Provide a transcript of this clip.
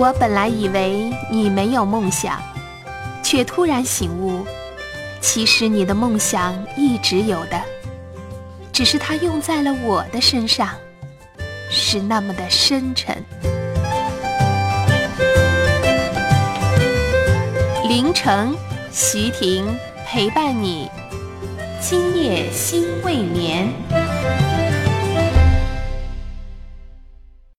我本来以为你没有梦想，却突然醒悟，其实你的梦想一直有的，只是它用在了我的身上，是那么的深沉。凌晨，徐婷陪伴你，今夜心未眠。